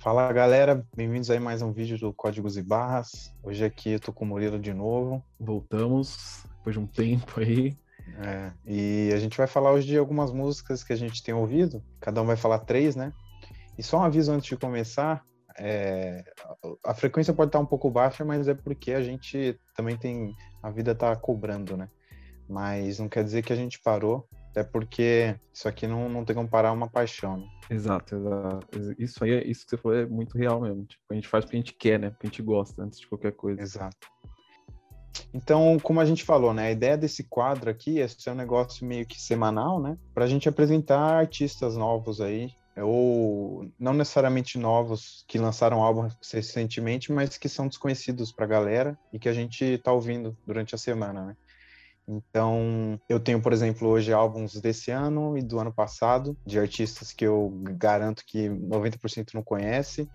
Fala galera, bem-vindos aí a mais um vídeo do Códigos e Barras. Hoje aqui eu tô com o Murilo de novo. Voltamos depois de um tempo aí. É, e a gente vai falar hoje de algumas músicas que a gente tem ouvido. Cada um vai falar três, né? E só um aviso antes de começar: é, a frequência pode estar um pouco baixa, mas é porque a gente também tem. A vida tá cobrando, né? Mas não quer dizer que a gente parou. Até porque isso aqui não, não tem como parar uma paixão. Né? Exato, exato. Isso aí, é, isso que você falou é muito real mesmo. Tipo, a gente faz porque a gente quer, né? Porque a gente gosta antes de qualquer coisa. Exato. Então, como a gente falou, né? A ideia desse quadro aqui é ser um negócio meio que semanal, né? Para a gente apresentar artistas novos aí, ou não necessariamente novos que lançaram álbuns recentemente, mas que são desconhecidos para a galera e que a gente está ouvindo durante a semana, né? Então, eu tenho, por exemplo, hoje álbuns desse ano e do ano passado, de artistas que eu garanto que 90% não conhece,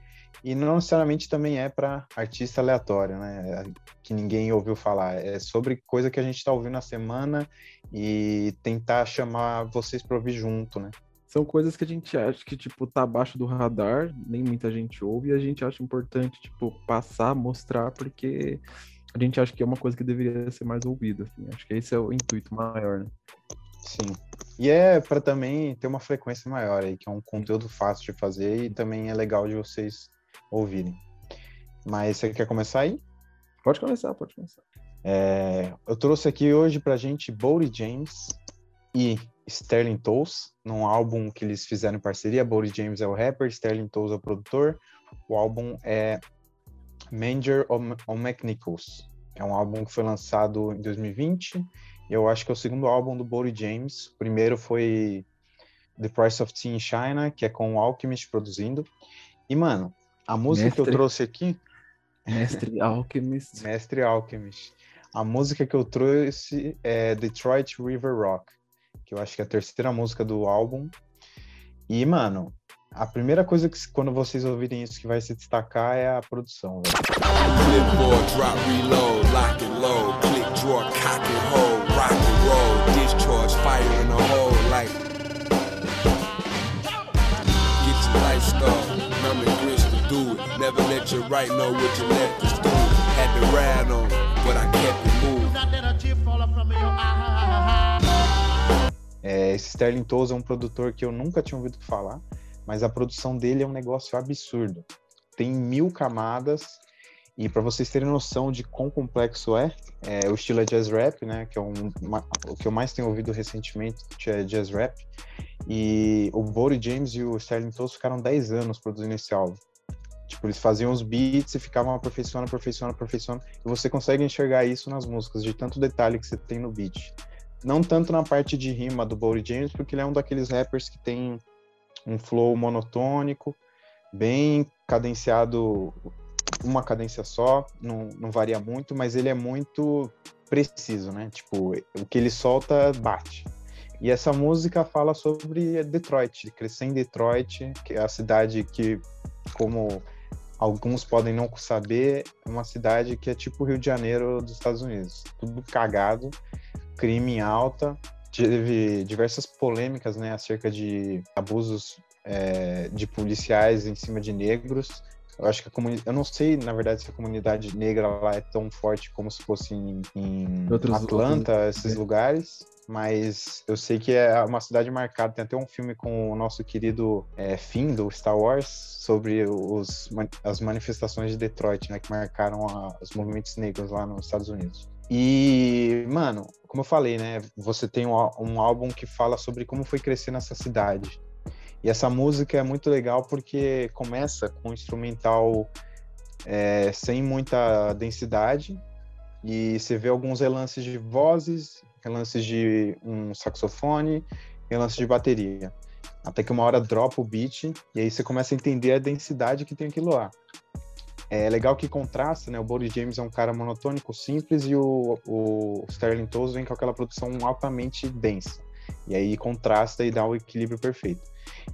e não necessariamente também é para artista aleatório, né? Que ninguém ouviu falar. É sobre coisa que a gente está ouvindo na semana e tentar chamar vocês para ouvir junto, né? São coisas que a gente acha que, tipo, tá abaixo do radar, nem muita gente ouve, e a gente acha importante, tipo, passar, mostrar, porque a gente acha que é uma coisa que deveria ser mais ouvida. Assim. Acho que esse é o intuito maior, né? Sim. E é para também ter uma frequência maior aí, que é um conteúdo fácil de fazer e também é legal de vocês ouvirem. Mas você quer começar aí? Pode começar, pode começar. É, eu trouxe aqui hoje pra gente Bodie James e Sterling Toes, num álbum que eles fizeram em parceria. Bodie James é o rapper, Sterling Toes é o produtor. O álbum é Manger on McNichols. É um álbum que foi lançado em 2020. E eu acho que é o segundo álbum do Bodie James. O primeiro foi The Price of Tea in China, que é com o Alchemist produzindo. E, mano, a música Mestre. que eu trouxe aqui. Mestre Alchemist. Mestre Alchemist. A música que eu trouxe é Detroit River Rock, que eu acho que é a terceira música do álbum. E, mano, a primeira coisa que quando vocês ouvirem isso que vai se destacar é a produção. É, esse Sterling Toes é um produtor que eu nunca tinha ouvido falar mas a produção dele é um negócio absurdo. Tem mil camadas, e para vocês terem noção de quão complexo é, é, o estilo é jazz rap, né? Que é um, uma, o que eu mais tenho ouvido recentemente é jazz rap. E o Bodie James e o Sterling Toast ficaram 10 anos produzindo esse álbum. Tipo, eles faziam os beats e ficavam aperfeiçoando, aperfeiçoando, aperfeiçoando. E você consegue enxergar isso nas músicas, de tanto detalhe que você tem no beat. Não tanto na parte de rima do Bodie James, porque ele é um daqueles rappers que tem um flow monotônico, bem cadenciado, uma cadência só, não, não varia muito, mas ele é muito preciso, né? Tipo, o que ele solta bate. E essa música fala sobre Detroit, crescer em Detroit, que é a cidade que, como alguns podem não saber, é uma cidade que é tipo Rio de Janeiro dos Estados Unidos. Tudo cagado, crime alta, teve diversas polêmicas né, acerca de abusos é, de policiais em cima de negros. Eu acho que a comunidade. Eu não sei, na verdade, se a comunidade negra lá é tão forte como se fosse em, em Atlanta, outros... esses lugares. Mas eu sei que é uma cidade marcada. Tem até um filme com o nosso querido é, Finn, do Star Wars, sobre os, as manifestações de Detroit, né? Que marcaram a, os movimentos negros lá nos Estados Unidos. E, mano, como eu falei, né? Você tem um, um, álbum que fala sobre como foi crescer nessa cidade. E essa música é muito legal porque começa com um instrumental é, sem muita densidade e você vê alguns relances de vozes, relances de um saxofone, relances de bateria. Até que uma hora dropa o beat e aí você começa a entender a densidade que tem aquilo lá. É legal que contrasta, né? O Boris James é um cara monotônico, simples, e o, o Sterling Toes vem com aquela produção altamente densa. E aí contrasta e dá o equilíbrio perfeito.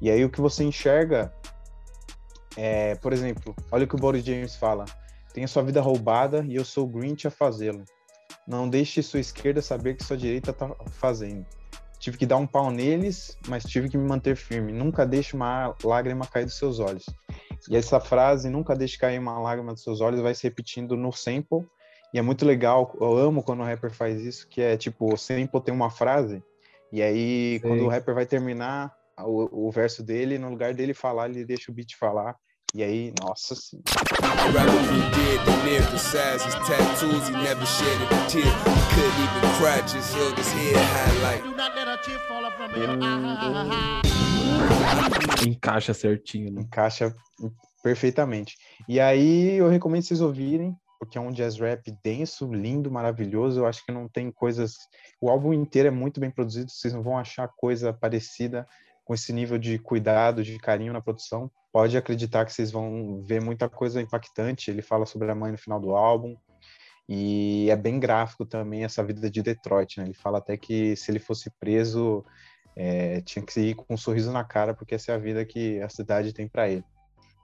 E aí o que você enxerga é, por exemplo, olha o que o Boris James fala: tenha sua vida roubada e eu sou o Grinch a fazê-lo. Não deixe sua esquerda saber que sua direita está fazendo. Tive que dar um pau neles, mas tive que me manter firme. Nunca deixe uma lágrima cair dos seus olhos. E essa frase, nunca deixe cair uma lágrima dos seus olhos, vai se repetindo no sample. E é muito legal, eu amo quando o rapper faz isso, que é tipo, o sample tem uma frase, e aí Sim. quando o rapper vai terminar o, o verso dele, no lugar dele falar, ele deixa o beat falar. E aí, nossa senhora. Encaixa certinho, né? Encaixa perfeitamente. E aí eu recomendo vocês ouvirem, porque é um jazz rap denso, lindo, maravilhoso. Eu acho que não tem coisas. O álbum inteiro é muito bem produzido, vocês não vão achar coisa parecida com esse nível de cuidado, de carinho na produção. Pode acreditar que vocês vão ver muita coisa impactante. Ele fala sobre a mãe no final do álbum. E é bem gráfico também essa vida de Detroit, né? Ele fala até que se ele fosse preso, é, tinha que ir com um sorriso na cara, porque essa é a vida que a cidade tem para ele.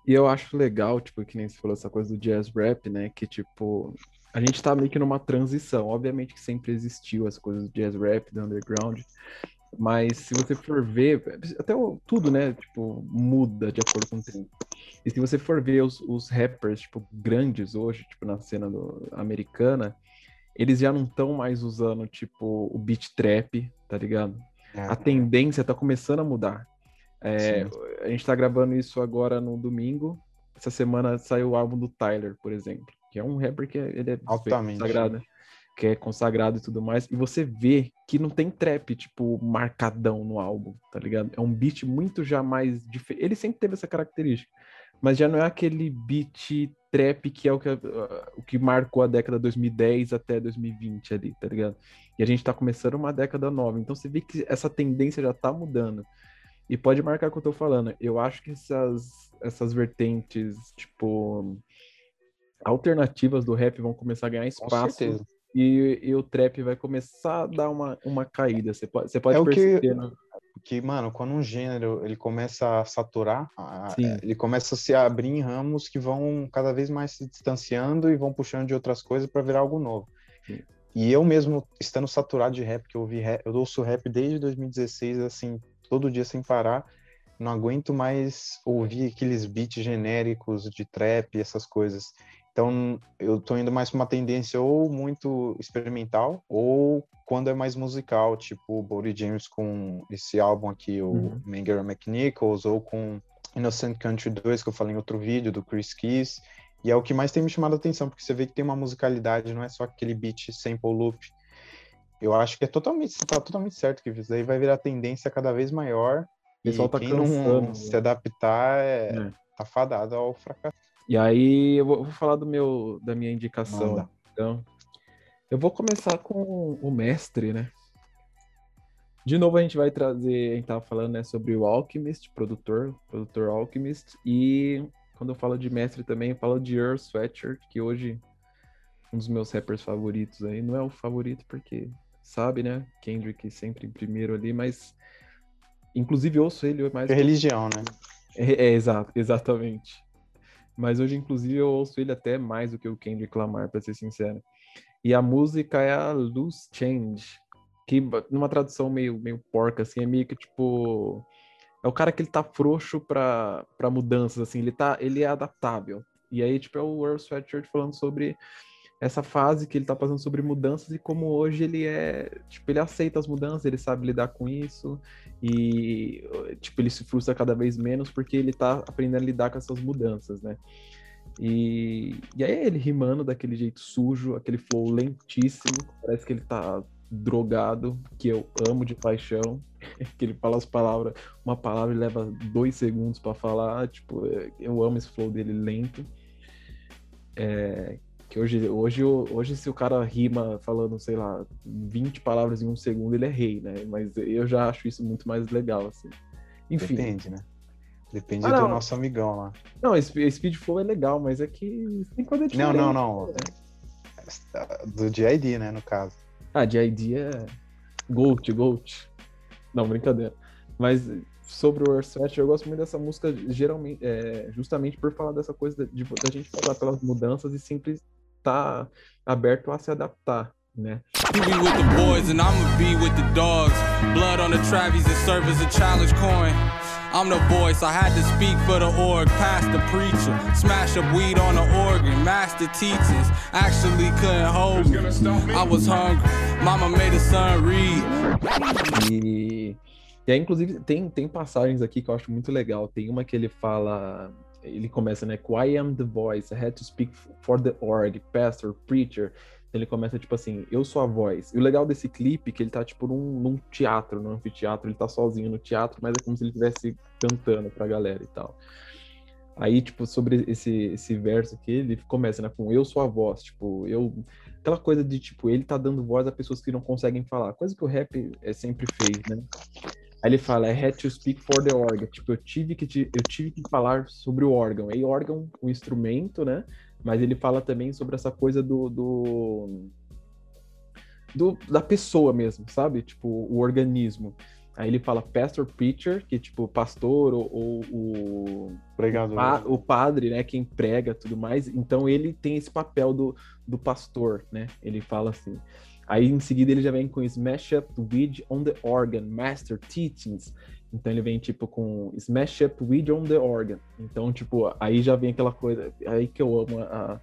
E eu acho legal, tipo, que nem você falou essa coisa do jazz rap, né? Que, tipo, a gente tá meio que numa transição. Obviamente que sempre existiu as coisas do jazz rap, do underground. Mas se você for ver, até o, tudo, né? Tipo, muda de acordo com o tempo. E se você for ver os, os rappers, tipo, grandes hoje, tipo, na cena do, americana, eles já não estão mais usando, tipo, o beat trap, tá ligado? É. A tendência tá começando a mudar. É, a gente tá gravando isso agora no domingo. Essa semana saiu o álbum do Tyler, por exemplo, que é um rapper que é, ele é altamente sagrado, que é consagrado e tudo mais. E você vê que não tem trap, tipo, marcadão no álbum, tá ligado? É um beat muito já mais diferente. Ele sempre teve essa característica, mas já não é aquele beat trap que é o que, uh, o que marcou a década 2010 até 2020 ali, tá ligado? E a gente tá começando uma década nova. Então você vê que essa tendência já tá mudando. E pode marcar o que eu tô falando. Eu acho que essas, essas vertentes, tipo, alternativas do rap vão começar a ganhar espaço. E, e, o trap vai começar a dar uma, uma caída. Você pode, você pode é perceber. Que, né? Que, mano, quando um gênero ele começa a saturar, ele começa a se abrir em ramos que vão cada vez mais se distanciando e vão puxando de outras coisas para virar algo novo. Sim. E eu mesmo, estando saturado de rap, que eu ouvi rap, eu ouço rap desde 2016, assim, todo dia sem parar. Não aguento mais ouvir aqueles beats genéricos de trap, essas coisas. Então, eu tô indo mais para uma tendência ou muito experimental, ou quando é mais musical, tipo o Bodie James com esse álbum aqui, o uhum. Manger McNichols, ou com Innocent Country 2, que eu falei em outro vídeo, do Chris Keys. E é o que mais tem me chamado a atenção, porque você vê que tem uma musicalidade, não é só aquele beat sample loop eu acho que é totalmente, tá totalmente certo que isso daí vai virar tendência cada vez maior. E tá quem cansando, não se adaptar é, é. tá fadado ao fracasso. E aí eu vou, vou falar do meu, da minha indicação. Manda. Então, eu vou começar com o mestre, né? De novo a gente vai trazer, a gente tava falando né, sobre o Alchemist, produtor, produtor Alchemist, e quando eu falo de mestre também, eu falo de Earl Sweatshirt, que hoje um dos meus rappers favoritos aí, não é o favorito porque sabe, né? Kendrick sempre em primeiro ali, mas inclusive ouço ele mais. É religião, né? É, é, exato, exatamente. Mas hoje, inclusive, eu ouço ele até mais do que o Kendrick Lamar, para ser sincero. E a música é a Loose Change, que numa tradução meio, meio porca, assim, é meio que tipo. É o cara que ele tá frouxo pra, mudanças, assim, ele, tá, ele é adaptável. E aí, tipo, é o Earl Sweatshirt falando sobre essa fase que ele tá passando sobre mudanças e como hoje ele é, tipo, ele aceita as mudanças, ele sabe lidar com isso e, tipo, ele se frustra cada vez menos porque ele tá aprendendo a lidar com essas mudanças, né? E, e aí ele rimando daquele jeito sujo, aquele flow lentíssimo, parece que ele tá drogado, que eu amo de paixão, que ele fala as palavras, uma palavra leva dois segundos para falar, tipo, eu amo esse flow dele lento. É, que hoje, hoje, hoje, se o cara rima falando, sei lá, 20 palavras em um segundo, ele é rei, né? Mas eu já acho isso muito mais legal, assim. Enfim. Depende, né? Depende ah, do nosso amigão lá. Não, Speed Flow é legal, mas é que tem coisa diferente. Não, não, não. Né? Do DID, né, no caso. Ah, DID é Gold, Gold. Não, brincadeira. Mas sobre o Earthset, eu gosto muito dessa música, geralmente, é, justamente por falar dessa coisa de, de da gente passar pelas mudanças e sempre tá aberto a se adaptar, né? You be with the boys and I'ma be with the dogs. Blood on the Travis and serve as a challenge coin. I'm the voice, I had to speak for the org, past the preacher. Smash up weed on the organ, master teachings. Actually couldn't hold me. I was hungry. Mama made the son read. E, e aí, inclusive, tem, tem passagens aqui que eu acho muito legal. Tem uma que ele fala. Ele começa, né? I am the voice, I had to speak for the org, pastor, preacher. Ele começa, tipo assim, eu sou a voz. E o legal desse clipe é que ele tá, tipo, num, num teatro, num anfiteatro. Ele tá sozinho no teatro, mas é como se ele estivesse cantando pra galera e tal. Aí, tipo, sobre esse, esse verso aqui, ele começa, né, com eu sou a voz. Tipo, eu... Aquela coisa de, tipo, ele tá dando voz a pessoas que não conseguem falar. Coisa que o rap é, sempre fez, né? Aí ele fala, I had to speak for the organ. Tipo, eu tive que, te, eu tive que falar sobre o órgão. E órgão, o instrumento, né? mas ele fala também sobre essa coisa do, do, do, da pessoa mesmo, sabe? Tipo, o organismo. Aí ele fala pastor preacher, que tipo pastor ou, ou o pregador, o, pa, o, padre, né, quem prega, tudo mais. Então ele tem esse papel do, do pastor, né? Ele fala assim. Aí em seguida ele já vem com Smash Up the Weed on the Organ, Master Teachings. Então ele vem tipo com Smash Up Weed on the Organ. Então, tipo, aí já vem aquela coisa. Aí que eu amo a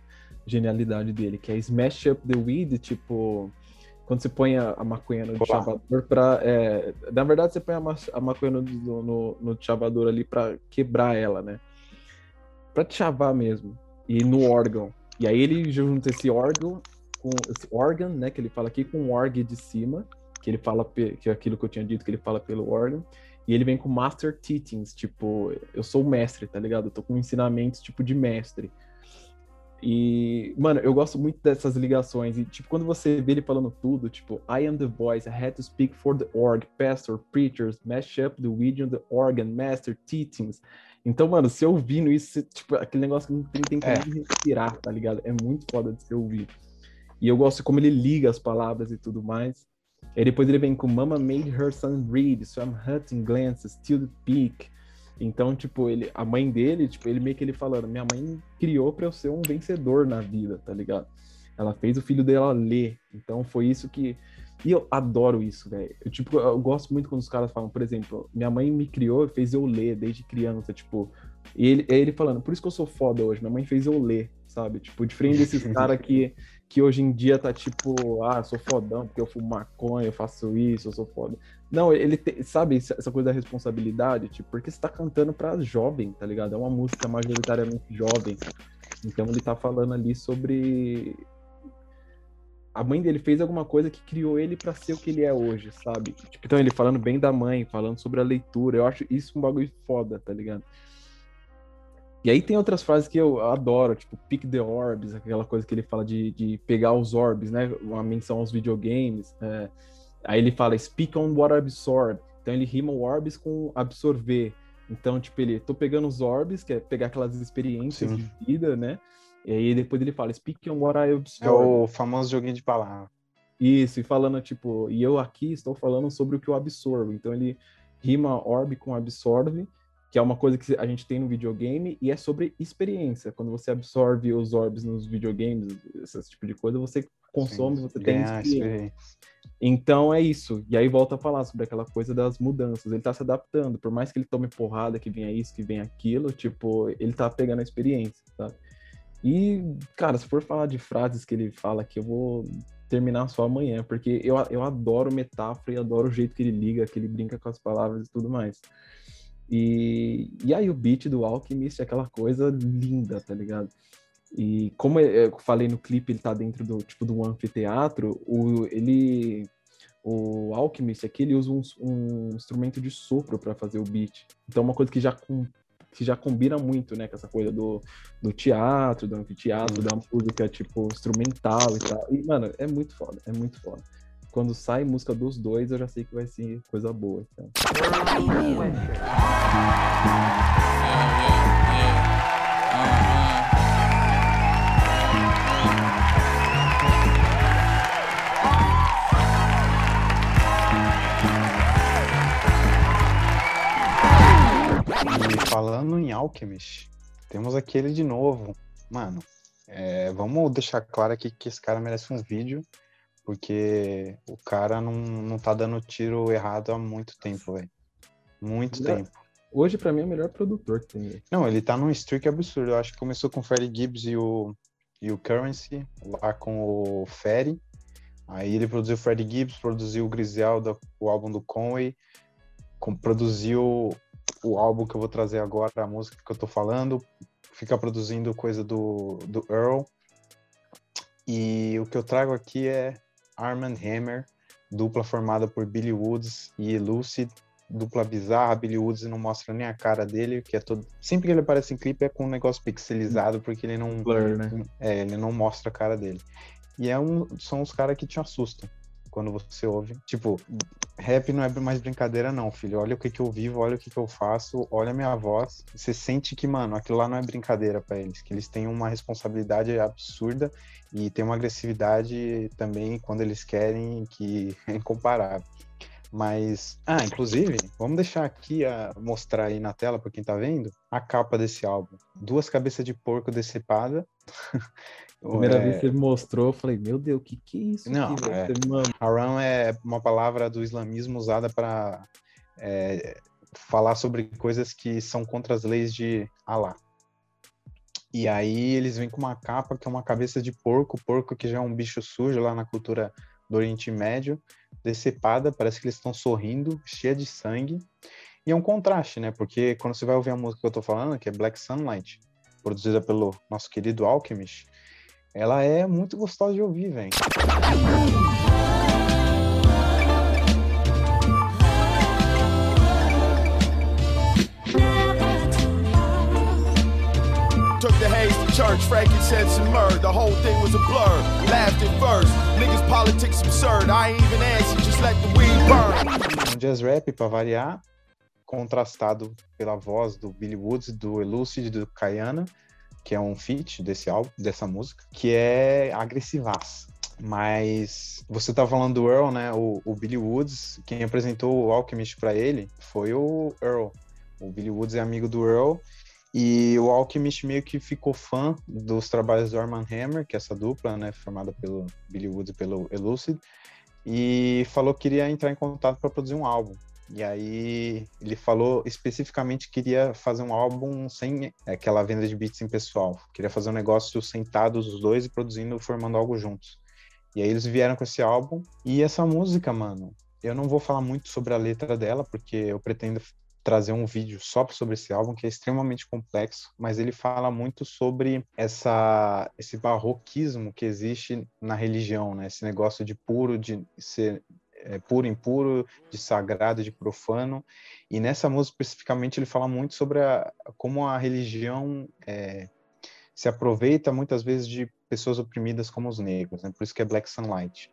genialidade dele, que é Smash Up the Weed, tipo. Quando você põe a, a maconha no chavador pra. É, na verdade, você põe a, a maconha no, no, no chavador ali pra quebrar ela, né? Pra te chavar mesmo. E no órgão. E aí ele junta esse órgão com esse órgão, né? Que ele fala aqui com o org de cima, que ele fala que é aquilo que eu tinha dito que ele fala pelo órgão. E ele vem com Master Teachings, tipo, eu sou o mestre, tá ligado? Eu tô com ensinamentos tipo de mestre. E, mano, eu gosto muito dessas ligações. E, tipo, quando você vê ele falando tudo, tipo, I am the voice, I had to speak for the org, pastor, preachers, mash up the region, the organ, master, teachings. Então, mano, se ouvindo isso, tipo, aquele negócio que não tem, tem é. respirar, tá ligado? É muito foda de se ouvir. E eu gosto como ele liga as palavras e tudo mais. E depois ele vem com Mama made her son read, so I'm hunting glances, till the peak. Então, tipo, ele, a mãe dele, tipo, ele meio que ele falando, minha mãe criou para eu ser um vencedor na vida, tá ligado? Ela fez o filho dela ler. Então foi isso que e eu adoro isso, velho. Eu, tipo, eu gosto muito quando os caras falam, por exemplo, minha mãe me criou, fez eu ler desde criança, tipo, e ele, ele falando, por isso que eu sou foda hoje, minha mãe fez eu ler, sabe? Tipo, diferente desses caras que que hoje em dia tá tipo, ah, sou fodão porque eu fumo maconha, eu faço isso, eu sou foda. Não, ele tem, sabe essa coisa da responsabilidade, tipo, porque você tá cantando pra jovem, tá ligado? É uma música majoritariamente jovem. Então ele tá falando ali sobre a mãe dele fez alguma coisa que criou ele para ser o que ele é hoje, sabe? Tipo, então ele falando bem da mãe, falando sobre a leitura, eu acho isso um bagulho foda, tá ligado? E aí tem outras frases que eu adoro, tipo pick the orbs, aquela coisa que ele fala de, de pegar os orbs, né? Uma menção aos videogames. É. Aí ele fala speak on what absorb. Então ele rima o orbs com absorver. Então, tipo, ele, tô pegando os orbs, que é pegar aquelas experiências Sim. de vida, né? E aí depois ele fala speak on what I absorb. É o famoso joguinho de palavras. Isso, e falando, tipo, e eu aqui estou falando sobre o que eu absorvo. Então ele rima orb com absorve que é uma coisa que a gente tem no videogame e é sobre experiência. Quando você absorve os orbs nos videogames, esse tipo de coisa, você consome, Sim, você tem experiência. experiência. Então é isso. E aí volta a falar sobre aquela coisa das mudanças. Ele tá se adaptando, por mais que ele tome porrada, que venha isso, que venha aquilo, tipo, ele tá pegando a experiência, tá? E, cara, se for falar de frases que ele fala aqui, eu vou terminar só amanhã, porque eu, eu adoro metáfora e adoro o jeito que ele liga, que ele brinca com as palavras e tudo mais. E, e aí o beat do Alchemist é aquela coisa linda, tá ligado? E como eu falei no clipe, ele tá dentro do tipo do anfiteatro, o, ele o Alchemist aqui ele usa um, um instrumento de sopro para fazer o beat. Então é uma coisa que já com, que já combina muito, né, com essa coisa do, do teatro, do anfiteatro, da música tipo instrumental e tal. E mano, é muito foda, é muito foda quando sai música dos dois, eu já sei que vai ser coisa boa. Então. Falando em Alchemist, temos aquele de novo. Mano, é, vamos deixar claro aqui que esse cara merece um vídeo porque o cara não, não tá dando tiro errado há muito tempo, velho. Muito tempo. Hoje, pra mim, é o melhor produtor que tem. Não, ele tá num streak absurdo. Eu acho que começou com o Freddie Gibbs e o, e o Currency, lá com o Ferry. Aí ele produziu o Freddie Gibbs, produziu o Griselda, o álbum do Conway, com, produziu o álbum que eu vou trazer agora, a música que eu tô falando, fica produzindo coisa do, do Earl. E o que eu trago aqui é Armand Hammer, dupla formada por Billy Woods e Lucid, dupla bizarra, Billy Woods não mostra nem a cara dele, que é todo. Sempre que ele aparece em clipe é com um negócio pixelizado, porque ele não. Blur, né? É, ele não mostra a cara dele. E é um, são os caras que te assustam quando você ouve. Tipo, rap não é mais brincadeira, não, filho. Olha o que, que eu vivo, olha o que, que eu faço, olha a minha voz. Você sente que, mano, aquilo lá não é brincadeira para eles, que eles têm uma responsabilidade absurda e tem uma agressividade também quando eles querem que é incomparável. Mas, ah, inclusive, vamos deixar aqui a mostrar aí na tela para quem tá vendo a capa desse álbum. Duas cabeças de porco decepada. Primeira É, vez que você mostrou, eu falei, meu Deus, o que que é isso? Não, aqui, é. Haram é uma palavra do islamismo usada para falar sobre coisas que são contra as leis de Allah. E aí eles vêm com uma capa que é uma cabeça de porco, porco que já é um bicho sujo lá na cultura do Oriente Médio, decepada, parece que eles estão sorrindo, cheia de sangue. E é um contraste, né? Porque quando você vai ouvir a música que eu tô falando, que é Black Sunlight, produzida pelo nosso querido Alchemist, ela é muito gostosa de ouvir, velho. Took the haze church. The whole thing was a blur. Laughed at first. Niggas politics absurd. I ain't even answer, just let the weed burn. um jazz rap para variar, contrastado pela voz do Billy Woods, do Elucid, do Kayana, que é um feat desse álbum, dessa música, que é agressivaço. Mas você tá falando do Earl, né? O, o Billy Woods, quem apresentou o Alchemist para ele foi o Earl. O Billy Woods é amigo do Earl e o Alchemist meio que ficou fã dos trabalhos do Armand Hammer, que é essa dupla, né, formada pelo Billy Woods e pelo Elucid, e falou que queria entrar em contato para produzir um álbum. E aí ele falou especificamente que queria fazer um álbum sem aquela venda de beats em pessoal. Queria fazer um negócio sentados os dois e produzindo, formando algo juntos. E aí eles vieram com esse álbum. E essa música, mano, eu não vou falar muito sobre a letra dela, porque eu pretendo trazer um vídeo só sobre esse álbum que é extremamente complexo, mas ele fala muito sobre essa esse barroquismo que existe na religião, né? Esse negócio de puro, de ser é, puro, impuro, de sagrado, de profano. E nessa música especificamente ele fala muito sobre a, como a religião é, se aproveita muitas vezes de pessoas oprimidas como os negros, né? Por isso que é Black Sunlight.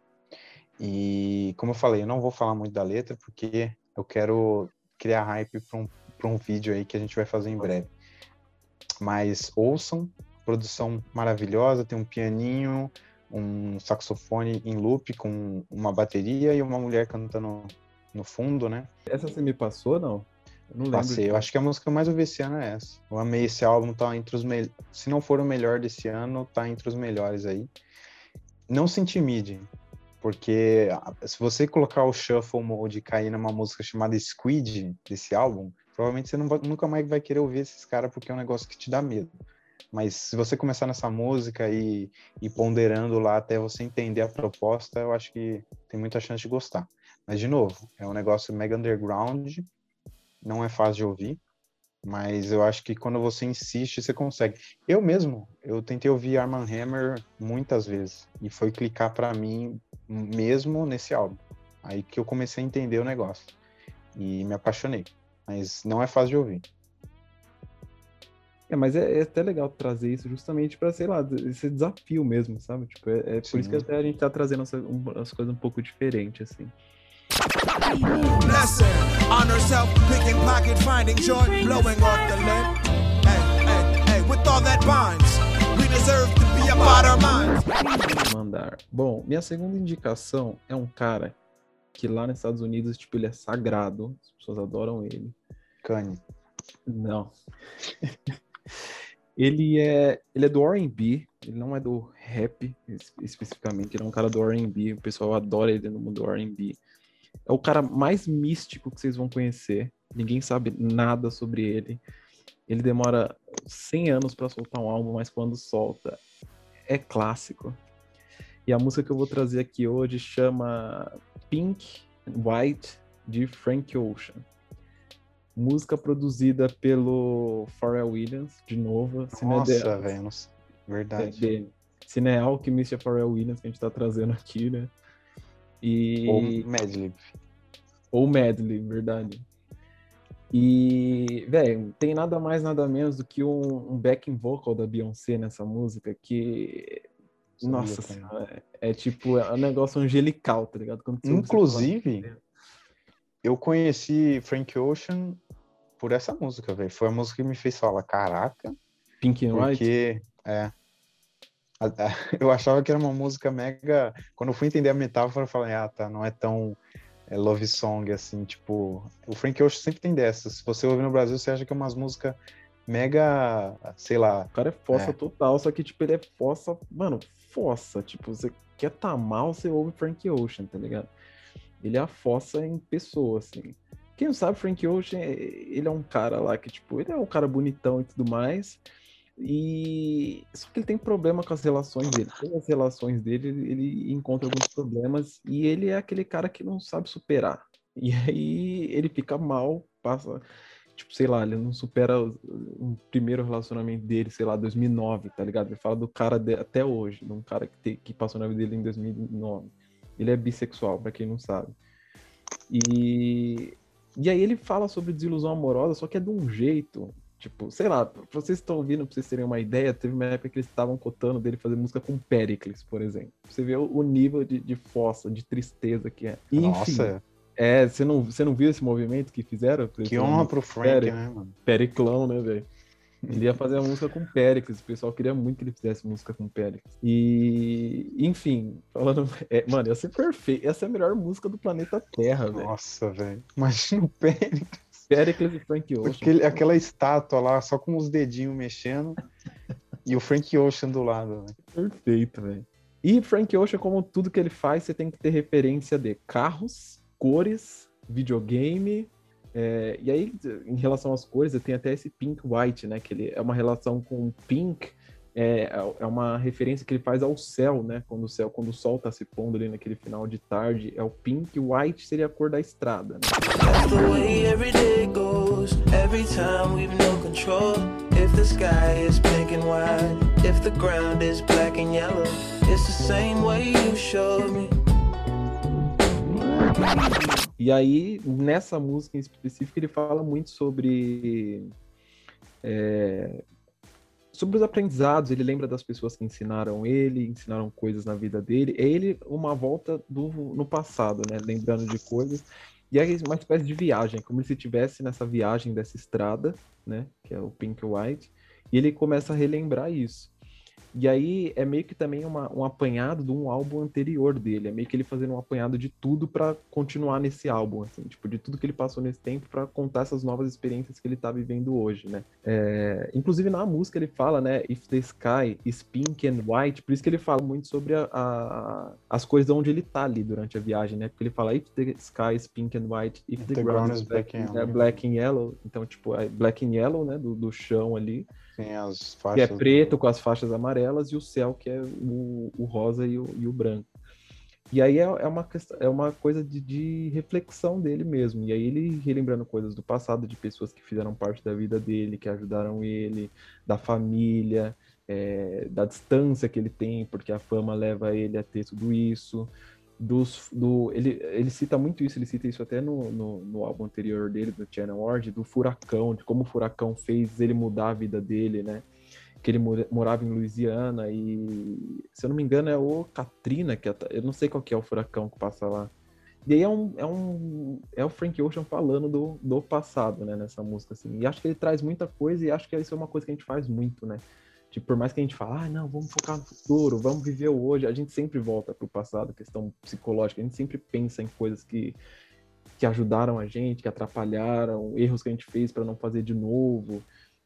E como eu falei, eu não vou falar muito da letra porque eu quero criar hype para um, pra um vídeo aí que a gente vai fazer em breve. Mas ouçam, produção maravilhosa, tem um pianinho, um saxofone em loop com uma bateria e uma mulher cantando no fundo, né? essa você me passou, não? Eu não lembro. Passei. Eu acho que a música que eu mais ouvi esse ano é essa. Eu amei esse álbum, tá entre os melhores. Se não for o melhor desse ano, tá entre os melhores aí. Não se intimide, porque ah, se você colocar o shuffle mode e cair numa música chamada Squid desse álbum, provavelmente você vai- nunca mais vai querer ouvir esses caras porque é um negócio que te dá medo. Mas se você começar nessa música e ir ponderando lá até você entender a proposta, eu acho que tem muita chance de gostar. Mas, de novo, é um negócio mega underground, não é fácil de ouvir, mas eu acho que quando você insiste, você consegue. Eu mesmo, eu tentei ouvir Arman Hammer muitas vezes, e foi clicar pra mim mesmo nesse álbum. Aí que eu comecei a entender o negócio, e me apaixonei. Mas não é fácil de ouvir. É, mas é, é até legal trazer isso justamente pra, sei lá, esse desafio mesmo, sabe? Tipo, é, é por isso que até a gente tá trazendo essa- um- as coisas um pouco diferentes, assim. Lesson on herself, picking pocket, finding joy, blowing off the. Hey, hey, hey, with all that binds, Bom, minha segunda indicação é um cara que lá nos Estados Unidos, tipo, ele é sagrado, as pessoas adoram ele. Kanye. Não. ele é, ele é do R&B, ele não é do rap es- especificamente, ele é um cara do R&B, o pessoal adora ele no mundo do R&B. É o cara mais místico que vocês vão conhecer. ninguém sabe nada sobre ele. Ele demora 100 anos para soltar um álbum, mas quando solta, é clássico. E a música que eu vou trazer aqui hoje chama Pink and White, de Frank Ocean. Música produzida pelo Pharrell Williams, de novo. Nossa, velho, verdade. É Cine Alchemist e Pharrell Williams que a gente tá trazendo aqui, né? E... Ou Madlib. Ou Madlib, verdade. E, velho, tem nada mais, nada menos do que um, um backing vocal da Beyoncé nessa música que. Sabia Nossa senhora, é, é, tipo, é um negócio angelical, tá ligado? Inclusive, eu conheci Frank Ocean por essa música, velho. Foi a música que me fez falar, caraca. Pink and White? Porque, é. Eu achava que era uma música mega. Quando eu fui entender a metáfora, eu falei, ah, tá, não é tão é, love song, assim, tipo. O Frank Ocean sempre tem dessas. Se você ouvir no Brasil, você acha que é umas músicas mega, sei lá. O cara é fossa é. total, só que, tipo, ele é fossa, mano, fossa. Tipo, você quer tá mal, você ouve Frank Ocean, tá ligado? Ele é a fossa em pessoa, assim. Quem não sabe, Frank Ocean, ele é um cara lá que, tipo, ele é um cara bonitão e tudo mais. E só que ele tem problema com as relações dele. Todas as relações dele, ele encontra alguns problemas e ele é aquele cara que não sabe superar. E aí ele fica mal, passa, tipo, sei lá, ele não supera o, primeiro relacionamento dele, sei lá, 2009, tá ligado? Ele fala do cara de, até hoje, de um cara que, te, que passou na vida dele em 2009. Ele é bissexual, para quem não sabe. E e aí ele fala sobre desilusão amorosa, só que é de um jeito Tipo, sei lá, pra vocês estão ouvindo, pra vocês terem uma ideia, teve uma época que eles estavam cotando dele fazer música com Pericles, por exemplo. Você vê o, nível de, de fossa, de tristeza que é. E, enfim, Nossa. É, você não, você não viu esse movimento que fizeram? Que honra pro Frank, Peric, né, mano? Periclão, né, velho? Ele ia fazer a música com Pericles, o pessoal queria muito que ele fizesse música com Pericles. E, enfim, falando. É, mano, ia ser perfeito. Essa é a melhor música do planeta Terra, velho. Nossa, velho. Imagina o Pericles. Pericles e Frank Ocean. Aquele, aquela estátua lá, só com os dedinhos mexendo, e o Frank Ocean do lado. Véio. Perfeito, velho. E Frank Ocean, como tudo que ele faz, você tem que ter referência de carros, cores, videogame. É, e aí, em relação às cores, tem até esse Pink White, né? Que ele é uma relação com Pink é, é uma referência que ele faz ao céu, né? Quando o céu, quando o sol tá se pondo ali naquele final de tarde, é o pink, white seria a cor da estrada. Né? If the sky is pink and white, if the ground is black and yellow, it's the same way you showed me. E aí, nessa música em específico, ele fala muito sobre é, sobre os aprendizados, ele lembra das pessoas que ensinaram ele, ensinaram coisas na vida dele. É ele uma volta do, no passado, né? Lembrando de coisas. E é uma espécie de viagem, como se estivesse nessa viagem dessa estrada, né? Que é o Pink White. E ele começa a relembrar isso. E aí é meio que também uma, um apanhado de um álbum anterior dele. É meio que ele fazendo um apanhado de tudo para continuar nesse álbum, assim, tipo, de tudo que ele passou nesse tempo para contar essas novas experiências que ele tá vivendo hoje, né? É, inclusive na música ele fala, né? If the sky is pink and white, por isso que ele fala muito sobre a, a, as coisas onde ele tá ali durante a viagem, né? Porque ele fala if the sky is pink and white, if the, the ground, ground, is black, black, and, é black and yellow, então tipo, é black and yellow, né? Do, do chão ali. As faixas. Que é preto com as faixas amarelas e o céu que é o, o rosa e o, e o branco. E aí é, é, uma, é uma coisa de, de, reflexão dele mesmo. E aí ele relembrando coisas do passado, de pessoas que fizeram parte da vida dele, que ajudaram ele, da família, é, da distância que ele tem, porque a fama leva ele a ter tudo isso dos, do, ele, ele cita muito isso, ele cita isso até no, no, no, álbum anterior dele, do Channel Ward, do furacão, de como o furacão fez ele mudar a vida dele, né? Que ele morava em Louisiana e, se eu não me engano, é o Katrina, que é, eu não sei qual que é o furacão que passa lá. E aí é um, é um é o Frank Ocean falando do, do passado, né, nessa música, assim. E acho que ele traz muita coisa e acho que isso é uma coisa que a gente faz muito, né? Tipo, por mais que a gente fale, ah, não, vamos focar no futuro, vamos viver o hoje, a gente sempre volta para o passado, questão psicológica, a gente sempre pensa em coisas que, que ajudaram a gente, que atrapalharam, erros que a gente fez para não fazer de novo.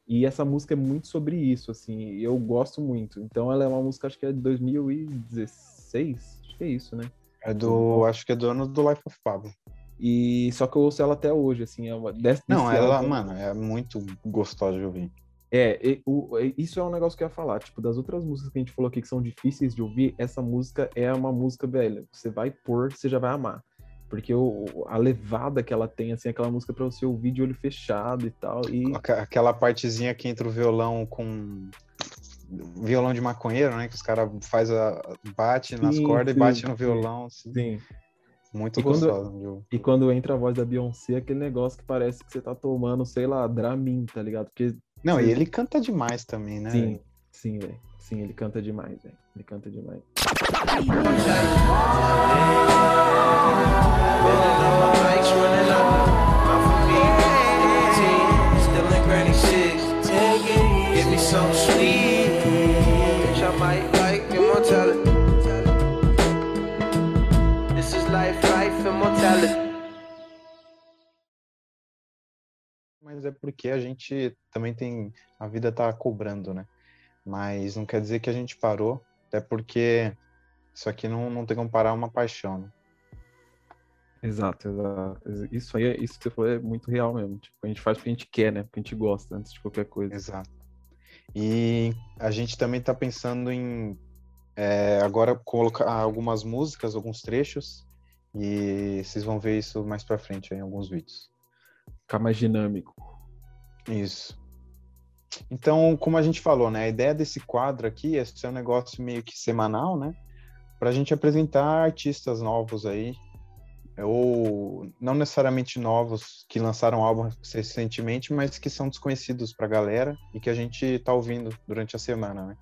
E essa música é muito sobre isso, assim, eu gosto muito. Então ela é uma música, acho que é de 2016, acho que é isso, né? É do, acho que é do ano do Life of Pablo. E só que eu ouço ela até hoje, assim, é uma Não, ela, álbum- mano, é muito gostosa de ouvir. É, o- e- isso é um negócio que eu ia falar. Tipo, das outras músicas que a gente falou aqui que são difíceis de ouvir, essa música é uma música, velho. Você vai pôr, você já vai amar. Porque o, a levada que ela tem, assim, aquela música pra você ouvir de olho fechado e tal. E Aquela partezinha que entra o violão com. Violão de maconheiro, né? Que os caras faz a bate nas Sim, cordas sim, e bate no violão. assim. sim. Muito E quando- gostosa. de ouvir. E quando entra a voz da Beyoncé, aquele negócio que parece que você tá tomando, sei lá, Dramin, tá ligado? Porque, Não, e ele canta demais também, né? sim, sim, velho. Sim, ele canta demais, velho. Ele canta demais. Porque a gente também tem. A vida tá cobrando, né? Mas não quer dizer que a gente parou, até porque isso aqui não, não tem como parar uma paixão, né? Exato, exato. Isso aí, é- isso que você falou é muito real mesmo. Tipo, a gente faz porque a gente quer, né? Porque a gente gosta antes de qualquer coisa. Exato. E a gente também tá pensando em é, agora colocar algumas músicas, alguns trechos, e vocês vão ver isso mais pra frente aí em alguns vídeos. Ficar mais dinâmico. Isso. Então, como a gente falou, né? A ideia desse quadro aqui é ser um negócio meio que semanal, né? Pra gente apresentar artistas novos aí, ou não necessariamente novos que lançaram álbum recentemente, mas que são desconhecidos pra galera e que a gente tá ouvindo durante a semana, né?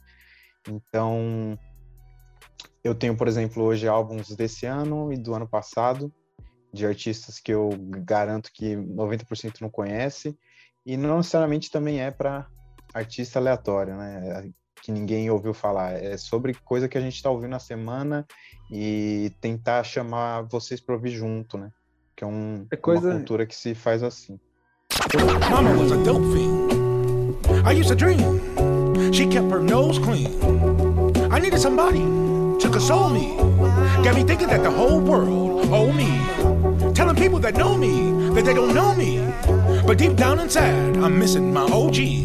Então, eu tenho, por exemplo, hoje álbuns desse ano e do ano passado, de artistas que eu garanto que 90% não conhece, e não necessariamente também é para artista aleatório, né? Que ninguém ouviu falar. É sobre coisa que a gente está ouvindo na semana e tentar chamar vocês para ouvir junto, né? Que é um, É coisa- uma cultura que se faz assim. Mama was a dope fiend. I used to dream. She kept her nose clean. I needed somebody to console me. Got me thinking that the whole world owe me. Telling people that know me that they don't know me. But deep down inside, I'm missing my OG.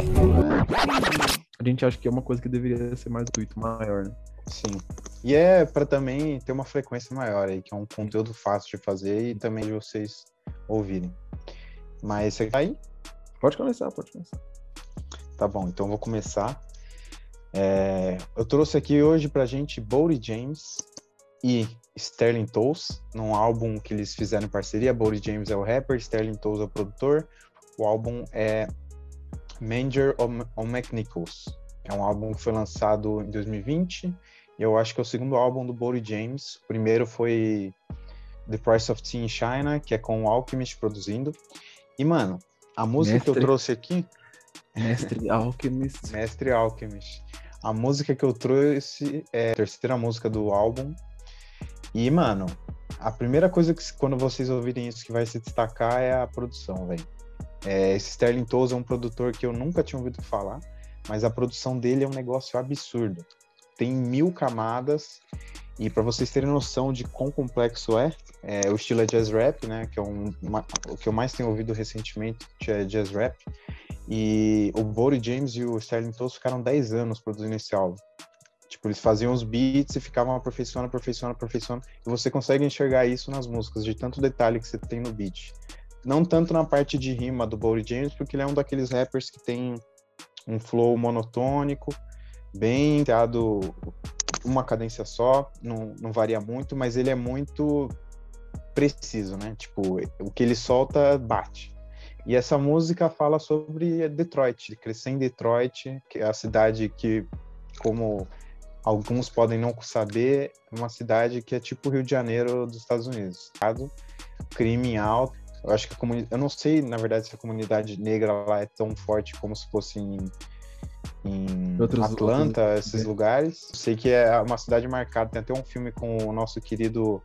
A gente acha que é uma coisa que deveria ser mais intuito, maior, né? Sim. E é para também ter uma frequência maior aí, que é um conteúdo fácil de fazer e também de vocês ouvirem. Mas você tá aí? Pode começar, pode começar. Tá bom, então eu vou começar. É, eu trouxe aqui hoje pra gente Bodie James e Sterling Toles, num álbum que eles fizeram em parceria. Bodie James é o rapper, Sterling Toles é o produtor. O álbum é Manger on McNichols. É um álbum que foi lançado em 2020. E eu acho que é o segundo álbum do Bodie James. O primeiro foi The Price of Tea in China, que é com o Alchemist produzindo. E, mano, a música que eu Mestre. trouxe aqui Mestre Alchemist. Mestre Alchemist. A música que eu trouxe é a terceira música do álbum. E, mano, a primeira coisa que quando vocês ouvirem isso que vai se destacar é a produção, velho. É, esse Sterling Toes é um produtor que eu nunca tinha ouvido falar, mas a produção dele é um negócio absurdo. Tem mil camadas e para vocês terem noção de quão complexo é, é, o estilo é jazz rap, né? Que é um, uma- o que eu mais tenho ouvido recentemente é jazz rap. E o Bodie James e o Sterling Toes ficaram 10 anos produzindo esse álbum. Tipo, eles faziam os beats e ficavam aperfeiçoando, aperfeiçoando, aperfeiçoando. E você consegue enxergar isso nas músicas, de tanto detalhe que você tem no beat. Não tanto na parte de rima do Bodie James, porque ele é um daqueles rappers que tem um flow monotônico, bem teado uma cadência só, não, não varia muito, mas ele é muito preciso, né? Tipo, o que ele solta bate. E essa música fala sobre Detroit, de crescer em Detroit, que é a cidade que, como alguns podem não saber, é uma cidade que é tipo o Rio de Janeiro dos Estados Unidos. Estado, Crime alto. Eu acho que a comunidade. Eu não sei, na verdade, se a comunidade negra lá é tão forte como se fosse em, em Outros- Atlanta, outros- esses lugares. Eu sei que é uma cidade marcada. Tem até um filme com o nosso querido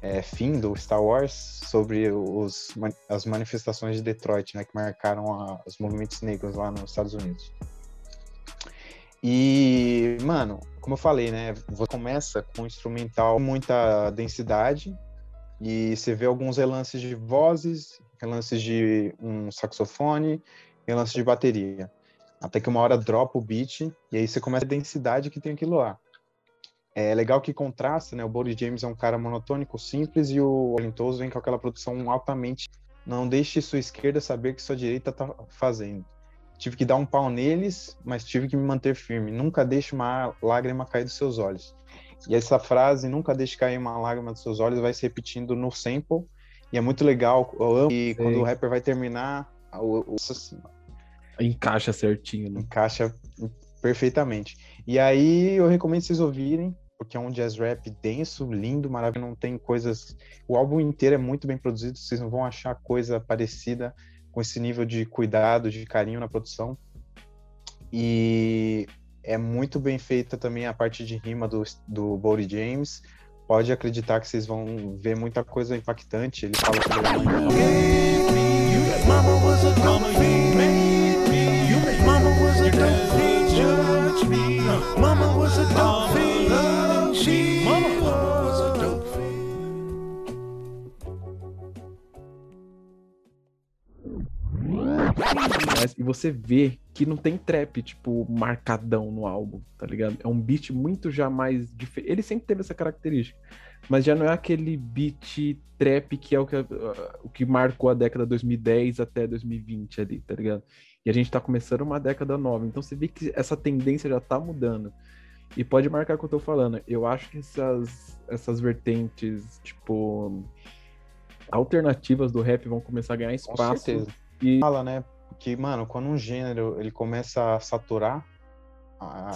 é, Finn, do Star Wars, sobre os, as manifestações de Detroit, né, que marcaram a- os movimentos negros lá nos Estados Unidos. E, mano, como eu falei, né, você começa com um instrumental muita densidade, E você vê alguns relances de vozes, relances de um saxofone, relances de bateria. Até que uma hora dropa o beat e aí você começa a densidade que tem aquilo lá. É legal que contrasta, né? O Boris James é um cara monotônico, simples, e o Olintoso vem com aquela produção altamente. Não deixe sua esquerda saber que sua direita tá fazendo. Tive que dar um pau neles, mas tive que me manter firme. Nunca deixe uma lágrima cair dos seus olhos. E essa frase, nunca deixe cair uma lágrima dos seus olhos, vai se repetindo no sample. E é muito legal. Eu amo. E quando o rapper vai terminar, o, o, Encaixa certinho, né? Encaixa perfeitamente. E aí eu recomendo vocês ouvirem, porque é um jazz rap denso, lindo, maravilhoso. Não tem coisas. O álbum inteiro é muito bem produzido, vocês não vão achar coisa parecida com esse nível de cuidado, de carinho na produção. E é muito bem feita também a parte de rima do, do Bodie James. Pode acreditar que vocês vão ver muita coisa impactante. Ele fala sobre E você vê que não tem trap, tipo, marcadão no álbum, tá ligado? É um beat muito já mais diferente. Ele sempre teve essa característica, mas já não é aquele beat trap que é o que, uh, o que marcou a década 2010 até 2020 ali, tá ligado? E a gente está começando uma década nova. Então você vê que essa tendência já está mudando. E pode marcar o que eu tô falando. Eu acho que essas, essas vertentes, tipo, alternativas do rap vão começar a ganhar espaço. Com certeza. E fala, né? Que, mano, quando um gênero ele começa a saturar,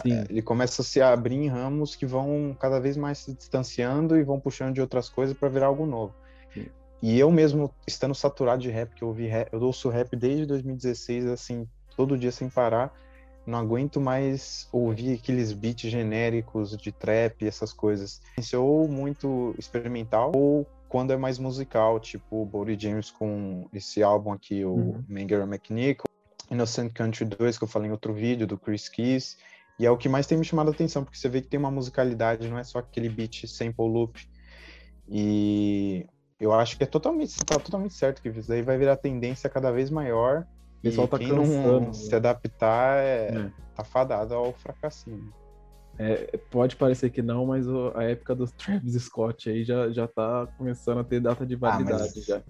Sim. ele começa a se abrir em ramos que vão cada vez mais se distanciando e vão puxando de outras coisas para virar algo novo. E eu mesmo, estando saturado de rap, que eu ouvi rap, eu ouço rap desde 2016, assim, todo dia sem parar, não aguento mais ouvir aqueles beats genéricos de trap, essas coisas. Ou muito experimental, ou quando é mais musical, tipo o Bodie James com esse álbum aqui, o uhum. Manger McNichol, Innocent Country 2, que eu falei em outro vídeo, do Chris Keys, e é o que mais tem me chamado a atenção, porque você vê que tem uma musicalidade, não é só aquele beat sample loop. E eu acho que é totalmente, tá totalmente certo que isso aí vai virar tendência cada vez maior. O pessoal tá quem cansando, não se adaptar é, é. tá fadado ao fracassinho. É, pode parecer que não, mas o, a época dos Travis Scott aí já, já tá começando a ter data de validade ah, mas... já.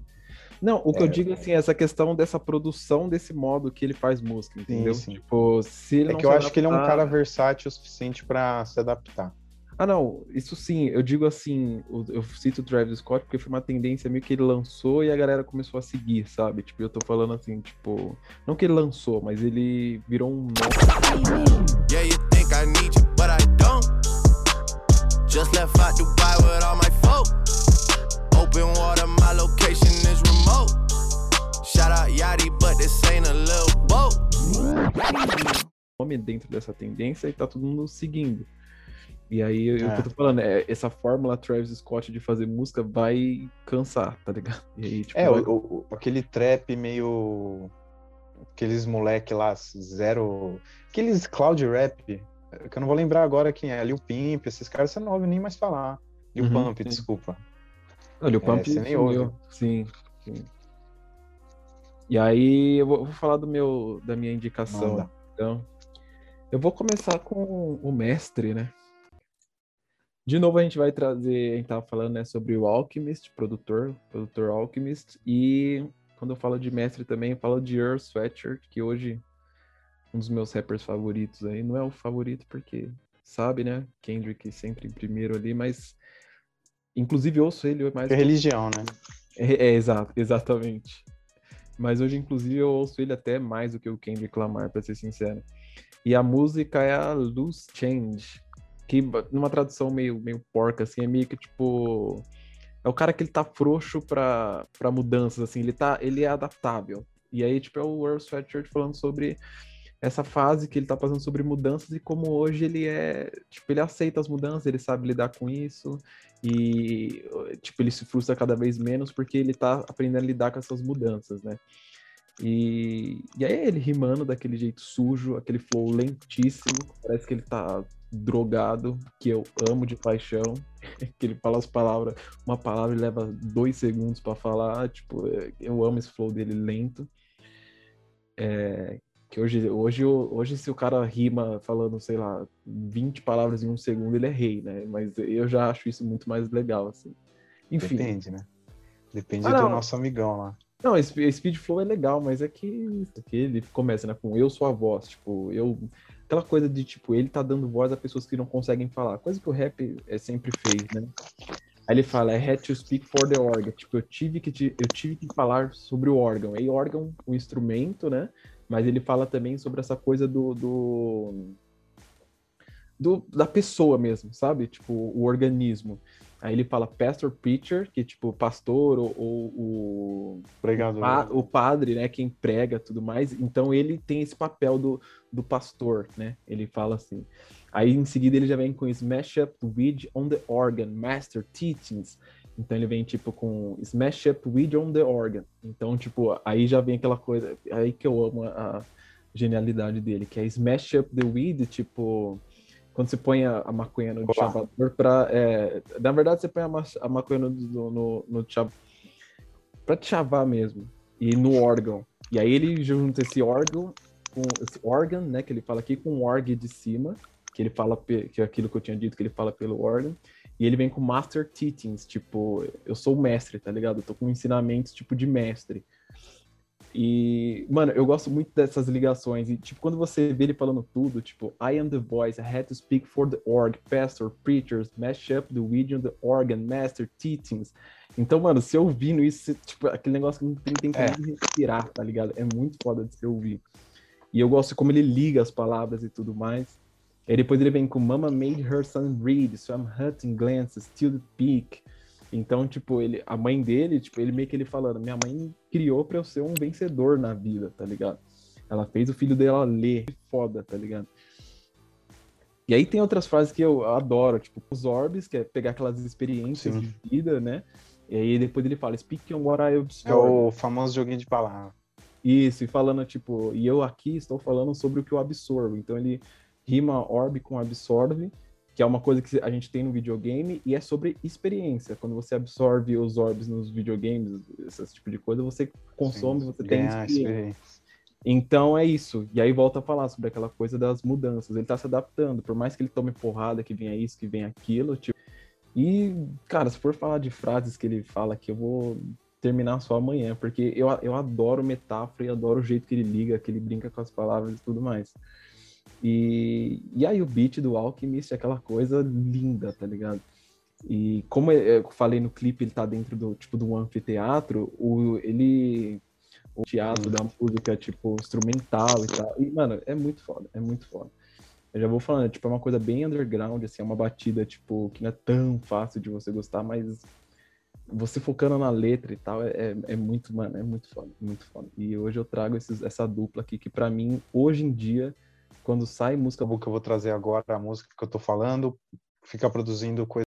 Não, o que é, eu digo assim, é essa questão dessa produção desse modo que ele faz música, entendeu? Sim, sim. Tipo, se ele é que eu acho que ele é um cara versátil o suficiente para se adaptar. Ah, não, isso sim, eu digo assim, eu cito o Travis Scott porque foi uma tendência meio que ele lançou e a galera começou a seguir, sabe? Tipo, eu tô falando assim, tipo, não que ele lançou, mas ele virou um Yeah, dentro dessa tendência e tá todo mundo seguindo. E aí, é. o que eu é. tô falando, é, essa fórmula Travis Scott de fazer música vai cansar, tá ligado? Aí, tipo, é, vai... o, o, aquele trap meio. Aqueles moleque lá, zero. Aqueles cloud rap, que eu não vou lembrar agora quem é, ali o Pimp, esses caras você não ouve nem mais falar. O uhum, Pump, sim. desculpa. Olha, o Pump é, você nem ouve. Sim, sim. E aí, eu vou, vou falar do meu, da minha indicação. Manda. Então, eu vou começar com o mestre, né? De novo, a gente vai trazer, a gente tava falando né, sobre o Alchemist, produtor, produtor Alchemist, e quando eu falo de mestre também, eu falo de Earl Sweatshirt, que hoje um dos meus rappers favoritos aí, não é o favorito porque sabe, né? Kendrick sempre em primeiro ali, mas inclusive ouço ele mais. É religião, né? É, é, exato, exatamente. Mas hoje, inclusive, eu ouço ele até mais do que o Kendrick Lamar, para ser sincero. E a música é a Loose Change, que numa tradução meio, meio porca, assim, é meio que tipo. É o cara que ele tá frouxo pra, pra mudanças, assim, ele, tá, ele é adaptável. E aí, tipo, é o Earl Sweatshirt falando sobre essa fase que ele tá passando sobre mudanças e como hoje ele é, tipo, ele aceita as mudanças, ele sabe lidar com isso e, tipo, ele se frustra cada vez menos porque ele tá aprendendo a lidar com essas mudanças, né? E, e aí ele rimando daquele jeito sujo, aquele flow lentíssimo, parece que ele tá drogado, que eu amo de paixão. que ele fala as palavras, uma palavra e leva dois segundos pra falar, tipo, é, eu amo esse flow dele lento. É, que hoje, hoje, hoje, se o cara rima falando, sei lá, 20 palavras em um segundo, ele é rei, né? Mas eu já acho isso muito mais legal, assim. Enfim. Depende, né? Depende Ah, do nosso amigão lá. Não, Speed Flow é legal, mas é que, que ele começa, né, com eu sou a voz, tipo, eu... Aquela coisa de, tipo, ele tá dando voz a pessoas que não conseguem falar, coisa que o rap é, sempre fez, né? Aí ele fala, I had to speak for the organ, tipo, eu tive que, eu tive que falar sobre o órgão. E órgão, o instrumento, né? Mas ele fala também sobre essa coisa do... do... do- da pessoa mesmo, sabe? Tipo, o organismo. Aí ele fala pastor preacher, que tipo pastor ou, ou o, Obrigado. pa- o padre, né, quem prega tudo mais. Então ele tem esse papel do, do pastor, né? Ele fala assim. Aí em seguida ele já vem com Smash Up the Weed on the Organ, Master Teachings. Então ele vem tipo com Smash Up Weed on the Organ. Então, tipo, aí já vem aquela coisa. Aí que eu amo a, a genialidade dele, que é Smash Up the Weed, tipo. Quando você põe a, a maconha no chavador pra. é, na verdade, você põe a, ma- a maconha no, no, no, te chavar mesmo. E no órgão. E aí ele junta esse órgão com esse órgão, né, que ele fala aqui, com o org de cima, que ele fala, que é aquilo que eu tinha dito, que ele fala pelo órgão. E ele vem com Master Teachings, tipo, eu sou o mestre, tá ligado? Eu tô com ensinamentos, tipo, de mestre. E, mano, eu gosto muito dessas ligações. E, tipo, quando você vê ele falando tudo, tipo, I am the voice, I had to speak for the org, pastor, preachers, mash up the weed on the organ, master teachings. Então, mano, se ouvindo isso, tipo, aquele negócio que não tem tempo É. nem de respirar, tá ligado? É muito foda de se ouvir. E eu gosto como ele liga as palavras e tudo mais. Aí depois ele vem com Mama made her son read, so I'm hunting glances till the peak. Então, tipo, ele, a mãe dele, tipo, ele meio que ele falando, minha mãe criou pra eu ser um vencedor na vida, tá ligado? Ela fez o filho dela ler, foda, tá ligado? E aí tem outras frases que eu adoro, tipo, os orbes, que é pegar aquelas experiências Sim. de vida, né? E aí depois ele fala, speak on what I É absorb. o famoso joguinho de palavras. Isso, e falando, tipo, e eu aqui estou falando sobre o que eu absorvo. Então ele rima orb com absorve, que é uma coisa que a gente tem no videogame, e é sobre experiência. Quando você absorve os orbs nos videogames, esse tipo de coisa, você consome, Sim, você tem experiência. experiência. Então é isso. E aí volta a falar sobre aquela coisa das mudanças. Ele tá se adaptando, por mais que ele tome porrada, que venha isso, que venha aquilo, tipo. E, cara, se for falar de frases que ele fala aqui, eu vou terminar só amanhã, porque eu, eu adoro metáfora e adoro o jeito que ele liga, que ele brinca com as palavras e tudo mais. E, e aí o beat do Alchemist é aquela coisa linda, tá ligado? E como eu falei no clipe, ele tá dentro do tipo do anfiteatro, o, ele o teatro da música, tipo, instrumental e tal. E, mano, é muito foda, é muito foda. Eu já vou falando, tipo, é uma coisa bem underground, assim, é uma batida, tipo, que não é tão fácil de você gostar, mas você focando na letra e tal, é, é, é muito, mano, é muito foda, muito foda. E hoje eu trago esses, essa dupla aqui, que pra mim, hoje em dia, quando sai música que eu vou trazer agora a música que eu tô falando, fica produzindo coisa